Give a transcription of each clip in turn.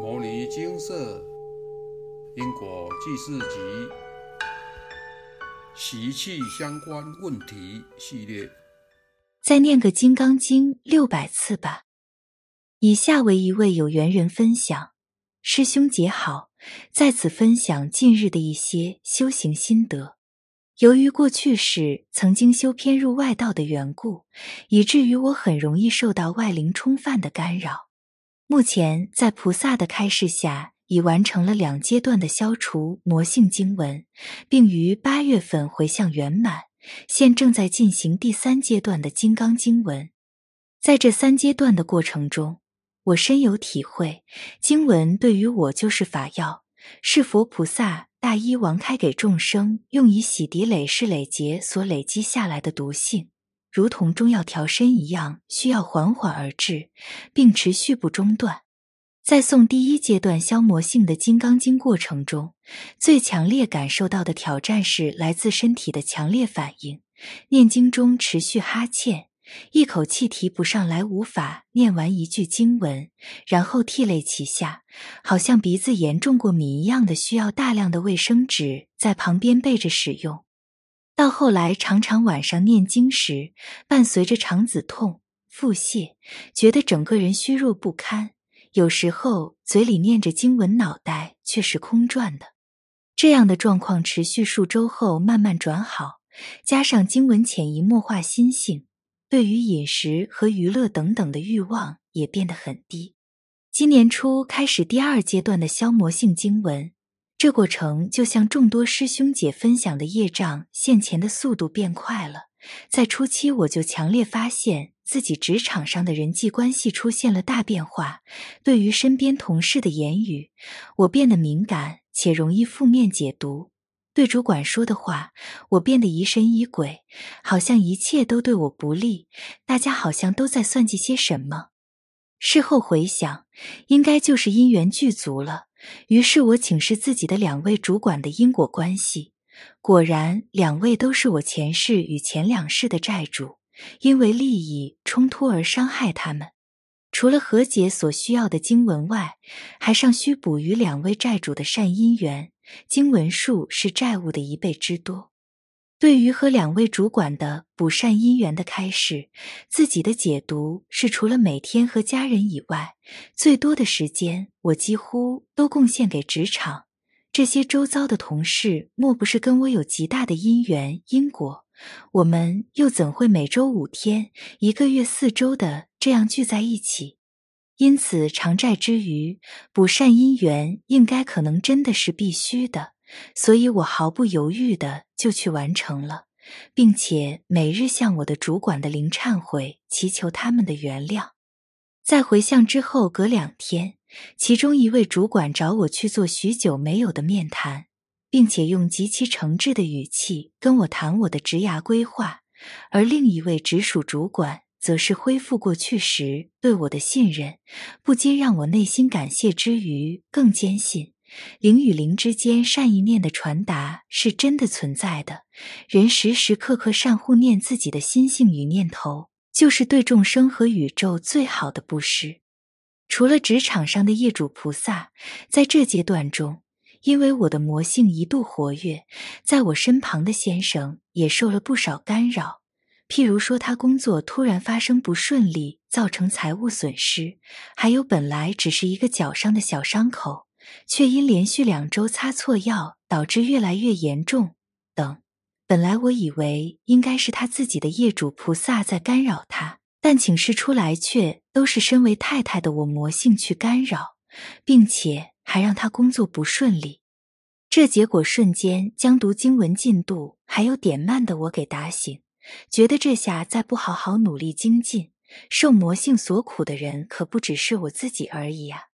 《摩尼经色因果记事集》习气相关问题系列，再念个《金刚经》六百次吧。以下为一位有缘人分享：师兄姐好，在此分享近日的一些修行心得。由于过去时曾经修偏入外道的缘故，以至于我很容易受到外灵冲犯的干扰。目前在菩萨的开示下，已完成了两阶段的消除魔性经文，并于八月份回向圆满。现正在进行第三阶段的金刚经文。在这三阶段的过程中，我深有体会，经文对于我就是法药，是佛菩萨大医王开给众生，用以洗涤累世累劫所累积下来的毒性。如同中药调身一样，需要缓缓而至，并持续不中断。在诵第一阶段消磨性的《金刚经》过程中，最强烈感受到的挑战是来自身体的强烈反应。念经中持续哈欠，一口气提不上来，无法念完一句经文，然后涕泪齐下，好像鼻子严重过敏一样的，需要大量的卫生纸在旁边备着使用。到后来，常常晚上念经时，伴随着肠子痛、腹泻，觉得整个人虚弱不堪。有时候嘴里念着经文，脑袋却是空转的。这样的状况持续数周后，慢慢转好。加上经文潜移默化心性，对于饮食和娱乐等等的欲望也变得很低。今年初开始第二阶段的消磨性经文。这过程就像众多师兄姐分享的业障现前的速度变快了。在初期，我就强烈发现自己职场上的人际关系出现了大变化。对于身边同事的言语，我变得敏感且容易负面解读；对主管说的话，我变得疑神疑鬼，好像一切都对我不利。大家好像都在算计些什么。事后回想，应该就是因缘具足了。于是我请示自己的两位主管的因果关系，果然两位都是我前世与前两世的债主，因为利益冲突而伤害他们。除了和解所需要的经文外，还尚需补于两位债主的善因缘，经文数是债务的一倍之多。对于和两位主管的补善姻缘的开始，自己的解读是：除了每天和家人以外，最多的时间我几乎都贡献给职场。这些周遭的同事，莫不是跟我有极大的因缘因果？我们又怎会每周五天、一个月四周的这样聚在一起？因此，偿债之余，补善姻缘应该可能真的是必须的。所以我毫不犹豫的就去完成了，并且每日向我的主管的灵忏悔，祈求他们的原谅。在回向之后，隔两天，其中一位主管找我去做许久没有的面谈，并且用极其诚挚的语气跟我谈我的职涯规划；而另一位直属主管则是恢复过去时对我的信任，不禁让我内心感谢之余，更坚信。灵与灵之间善意念的传达是真的存在的，人时时刻刻善护念自己的心性与念头，就是对众生和宇宙最好的布施。除了职场上的业主菩萨，在这阶段中，因为我的魔性一度活跃，在我身旁的先生也受了不少干扰。譬如说，他工作突然发生不顺利，造成财务损失；还有本来只是一个脚上的小伤口。却因连续两周擦错药，导致越来越严重。等，本来我以为应该是他自己的业主菩萨在干扰他，但请示出来却都是身为太太的我魔性去干扰，并且还让他工作不顺利。这结果瞬间将读经文进度还有点慢的我给打醒，觉得这下再不好好努力精进，受魔性所苦的人可不只是我自己而已啊。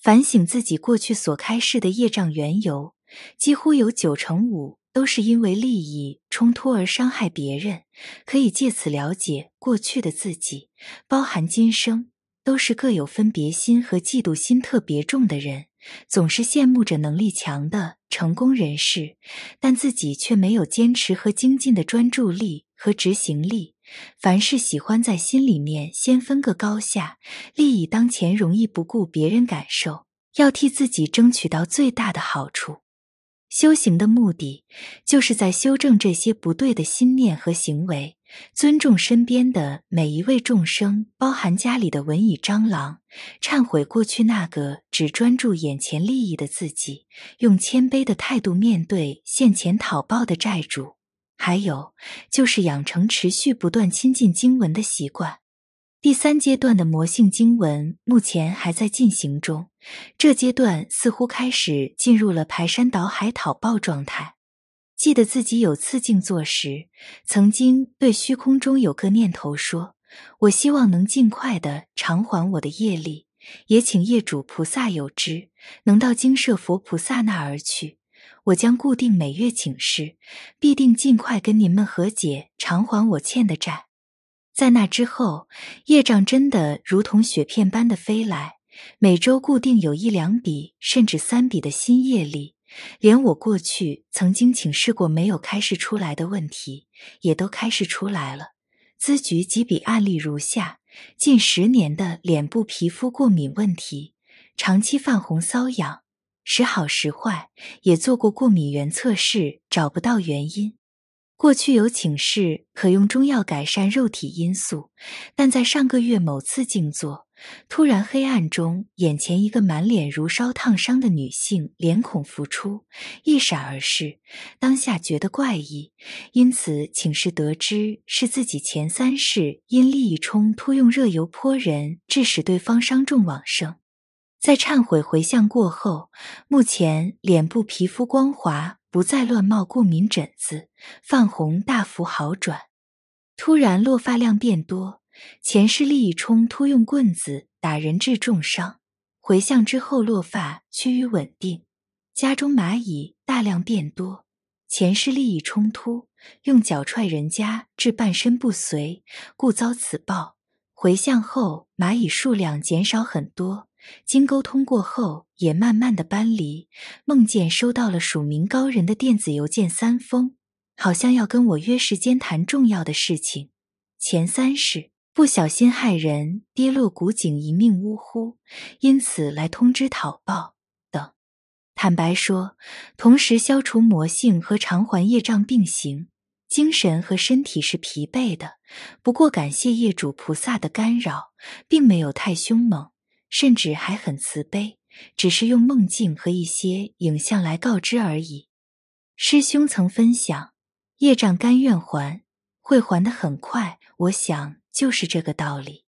反省自己过去所开示的业障缘由，几乎有九成五都是因为利益冲突而伤害别人。可以借此了解过去的自己，包含今生，都是各有分别心和嫉妒心特别重的人，总是羡慕着能力强的成功人士，但自己却没有坚持和精进的专注力和执行力。凡事喜欢在心里面先分个高下，利益当前，容易不顾别人感受，要替自己争取到最大的好处。修行的目的，就是在修正这些不对的心念和行为，尊重身边的每一位众生，包含家里的文蚁蟑螂，忏悔过去那个只专注眼前利益的自己，用谦卑的态度面对现前讨报的债主。还有，就是养成持续不断亲近经文的习惯。第三阶段的魔性经文目前还在进行中，这阶段似乎开始进入了排山倒海讨报状态。记得自己有次静坐时，曾经对虚空中有个念头说：“我希望能尽快的偿还我的业力，也请业主菩萨有知，能到精舍佛菩萨那儿去。我将固定每月请示，必定尽快跟您们和解，偿还我欠的债。”在那之后，业障真的如同雪片般的飞来，每周固定有一两笔甚至三笔的新业力，连我过去曾经请示过没有开示出来的问题，也都开示出来了。咨举几笔案例如下：近十年的脸部皮肤过敏问题，长期泛红瘙痒，时好时坏，也做过过敏原测试，找不到原因。过去有请示可用中药改善肉体因素，但在上个月某次静坐，突然黑暗中眼前一个满脸如烧烫伤的女性脸孔浮出，一闪而逝。当下觉得怪异，因此请示得知是自己前三世因利益冲突用热油泼人，致使对方伤重往生。在忏悔回向过后，目前脸部皮肤光滑。不再乱冒过敏疹子，泛红大幅好转，突然落发量变多。前世利益冲突用棍子打人致重伤，回向之后落发趋于稳定。家中蚂蚁大量变多，前世利益冲突用脚踹人家致半身不遂，故遭此报。回向后蚂蚁数量减少很多。经沟通过后，也慢慢的搬离。梦见收到了署名高人的电子邮件三封，好像要跟我约时间谈重要的事情。前三世不小心害人，跌落古井一命呜呼，因此来通知讨报等。坦白说，同时消除魔性和偿还业障并行，精神和身体是疲惫的。不过感谢业主菩萨的干扰，并没有太凶猛。甚至还很慈悲，只是用梦境和一些影像来告知而已。师兄曾分享，业障甘愿还，会还的很快。我想就是这个道理。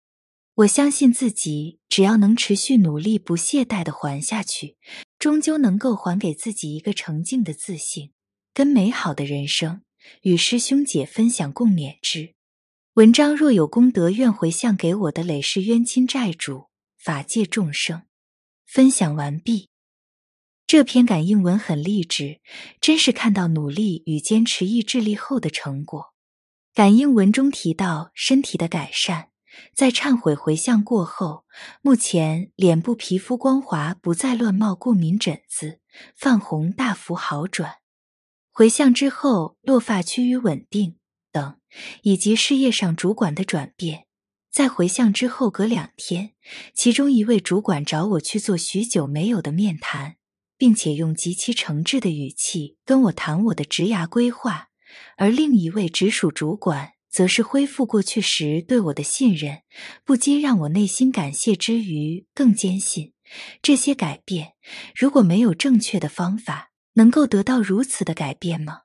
我相信自己，只要能持续努力、不懈怠的还下去，终究能够还给自己一个澄净的自信，跟美好的人生。与师兄姐分享共勉之。文章若有功德，愿回向给我的累世冤亲债主。法界众生，分享完毕。这篇感应文很励志，真是看到努力与坚持意志力后的成果。感应文中提到身体的改善，在忏悔回向过后，目前脸部皮肤光滑，不再乱冒过敏疹子，泛红大幅好转。回向之后，落发趋于稳定等，以及事业上主管的转变。在回向之后，隔两天，其中一位主管找我去做许久没有的面谈，并且用极其诚挚的语气跟我谈我的职涯规划；而另一位直属主管则是恢复过去时对我的信任，不禁让我内心感谢之余，更坚信这些改变如果没有正确的方法，能够得到如此的改变吗？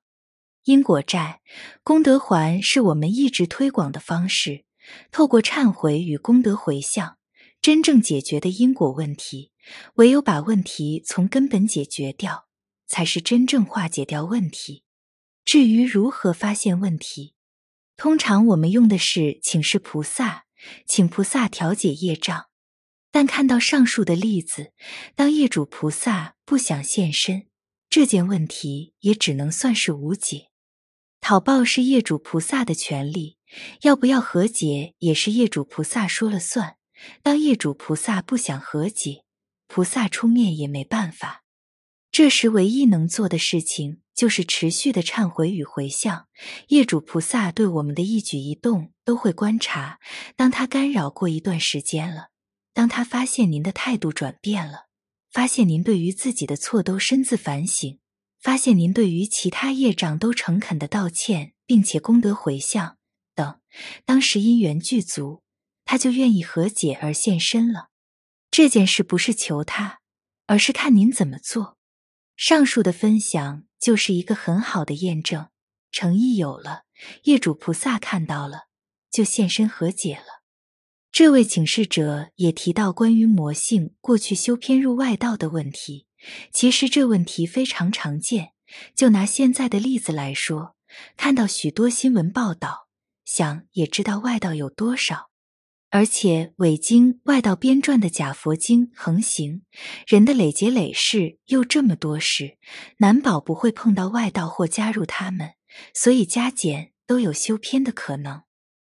因果债、功德还是我们一直推广的方式。透过忏悔与功德回向，真正解决的因果问题，唯有把问题从根本解决掉，才是真正化解掉问题。至于如何发现问题，通常我们用的是请示菩萨，请菩萨调解业障。但看到上述的例子，当业主菩萨不想现身，这件问题也只能算是无解。讨报是业主菩萨的权利。要不要和解也是业主菩萨说了算。当业主菩萨不想和解，菩萨出面也没办法。这时唯一能做的事情就是持续的忏悔与回向。业主菩萨对我们的一举一动都会观察。当他干扰过一段时间了，当他发现您的态度转变了，发现您对于自己的错都深自反省，发现您对于其他业障都诚恳的道歉，并且功德回向，当时因缘具足，他就愿意和解而现身了。这件事不是求他，而是看您怎么做。上述的分享就是一个很好的验证，诚意有了，业主菩萨看到了，就现身和解了。这位请示者也提到关于魔性过去修偏入外道的问题。其实这问题非常常见。就拿现在的例子来说，看到许多新闻报道，想也知道外道有多少。而且伪经外道编撰的假佛经横行，人的累劫累世又这么多事，难保不会碰到外道或加入他们，所以加减都有修偏的可能。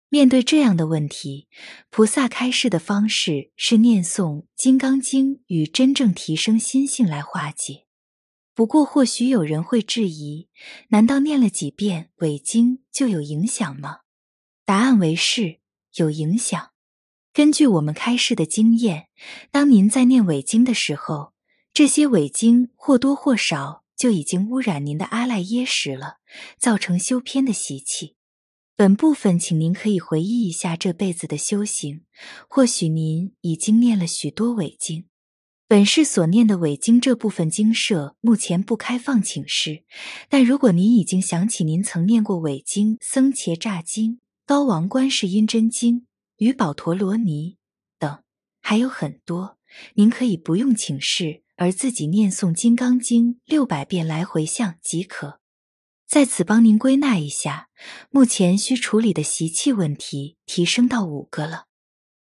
面对这样的问题，菩萨开示的方式是念诵《金刚经》与真正提升心性来化解。不过，或许有人会质疑：难道念了几遍伪经就有影响吗？答案为是，有影响。根据我们开示的经验，当您在念伪经的时候，这些伪经或多或少就已经污染您的阿赖耶识了，造成修偏的习气。本部分，请您可以回忆一下这辈子的修行。或许您已经念了许多伪经，本市所念的伪经这部分经社目前不开放请示。但如果您已经想起您曾念过伪经《僧伽吒经》《高王观世音真经》《与宝陀罗尼》等，还有很多，您可以不用请示，而自己念诵《金刚经》六百遍来回向即可。在此帮您归纳一下，目前需处理的习气问题提升到五个了。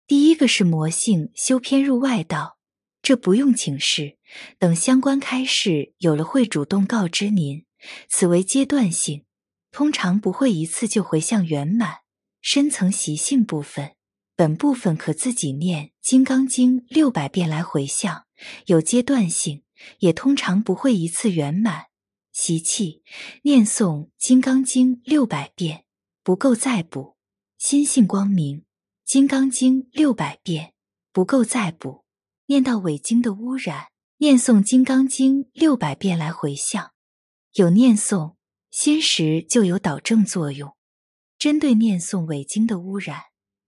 第一个是魔性修偏入外道，这不用请示，等相关开示有了会主动告知您。此为阶段性，通常不会一次就回向圆满。深层习性部分，本部分可自己念《金刚经》六百遍来回向，有阶段性，也通常不会一次圆满。习气念诵《金刚经》六百遍不够再补，心性光明；《金刚经》六百遍不够再补，念到伪经的污染，念诵《金刚经》六百遍来回向，有念诵心时就有导正作用。针对念诵伪经的污染。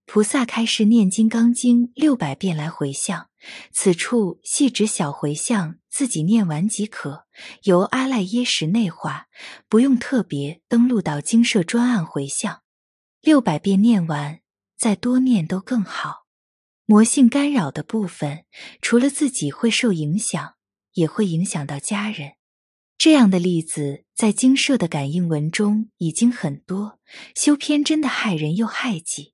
菩萨开示念《金刚经》六百遍来回向，此处细指小回向，自己念完即可，由阿赖耶识内化，不用特别登录到经社专案回向。六百遍念完，再多念都更好。魔性干扰的部分，除了自己会受影响，也会影响到家人。这样的例子在经社的感应文中已经很多，修偏真的害人又害己。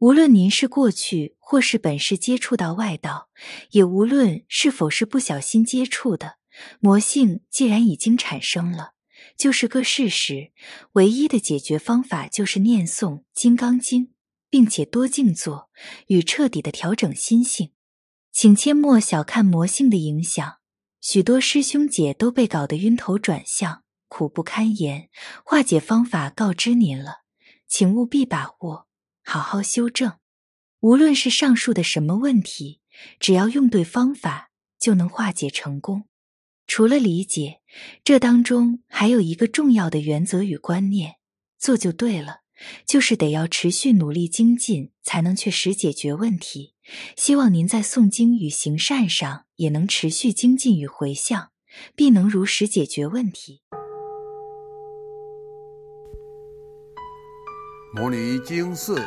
无论您是过去或是本世接触到外道，也无论是否是不小心接触的魔性，既然已经产生了，就是个事实。唯一的解决方法就是念诵《金刚经》，并且多静坐，与彻底的调整心性。请切莫小看魔性的影响，许多师兄姐都被搞得晕头转向，苦不堪言。化解方法告知您了，请务必把握。好好修正，无论是上述的什么问题，只要用对方法，就能化解成功。除了理解，这当中还有一个重要的原则与观念：做就对了，就是得要持续努力精进，才能确实解决问题。希望您在诵经与行善上也能持续精进与回向，必能如实解决问题。摩尼经寺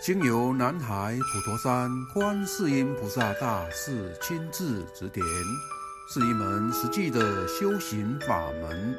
经由南海普陀山观世音菩萨大士亲自指点，是一门实际的修行法门，